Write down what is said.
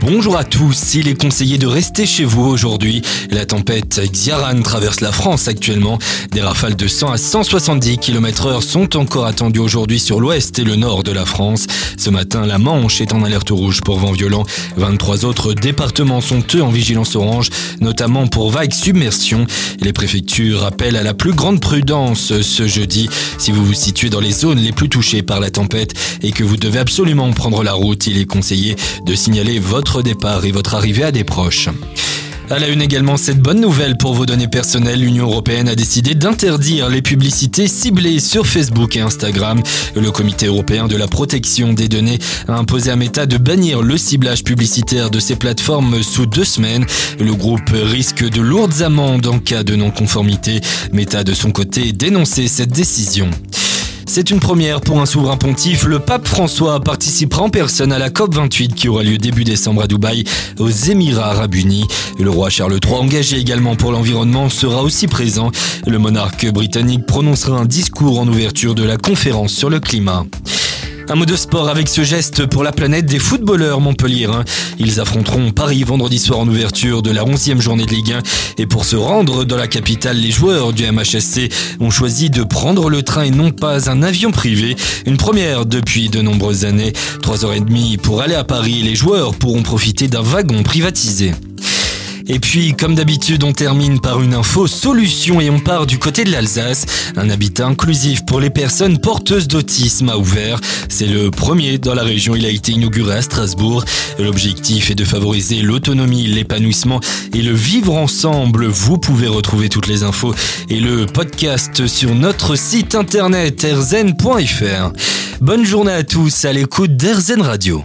Bonjour à tous, il est conseillé de rester chez vous aujourd'hui. La tempête Xiaran traverse la France actuellement. Des rafales de 100 à 170 km heure sont encore attendues aujourd'hui sur l'ouest et le nord de la France. Ce matin, la Manche est en alerte rouge pour vent violent. 23 autres départements sont eux en vigilance orange, notamment pour vagues submersion. Les préfectures appellent à la plus grande prudence ce jeudi. Si vous vous situez dans les zones les plus touchées par la tempête et que vous devez absolument prendre la route, il est conseillé de signaler votre départ et votre arrivée à des proches. À la une également, cette bonne nouvelle pour vos données personnelles, l'Union européenne a décidé d'interdire les publicités ciblées sur Facebook et Instagram. Le comité européen de la protection des données a imposé à Meta de bannir le ciblage publicitaire de ces plateformes sous deux semaines. Le groupe risque de lourdes amendes en cas de non-conformité. Meta, de son côté, dénonçait cette décision. C'est une première pour un souverain pontife. Le pape François participera en personne à la COP28 qui aura lieu début décembre à Dubaï, aux Émirats arabes unis. Le roi Charles III, engagé également pour l'environnement, sera aussi présent. Le monarque britannique prononcera un discours en ouverture de la conférence sur le climat. Un mot de sport avec ce geste pour la planète des footballeurs Montpellier. Ils affronteront Paris vendredi soir en ouverture de la 11e journée de Ligue 1. Et pour se rendre dans la capitale, les joueurs du MHSC ont choisi de prendre le train et non pas un avion privé. Une première depuis de nombreuses années. 3h30 pour aller à Paris, les joueurs pourront profiter d'un wagon privatisé. Et puis, comme d'habitude, on termine par une info solution et on part du côté de l'Alsace. Un habitat inclusif pour les personnes porteuses d'autisme a ouvert. C'est le premier dans la région. Il a été inauguré à Strasbourg. L'objectif est de favoriser l'autonomie, l'épanouissement et le vivre ensemble. Vous pouvez retrouver toutes les infos et le podcast sur notre site internet erzen.fr. Bonne journée à tous à l'écoute d'Erzen Radio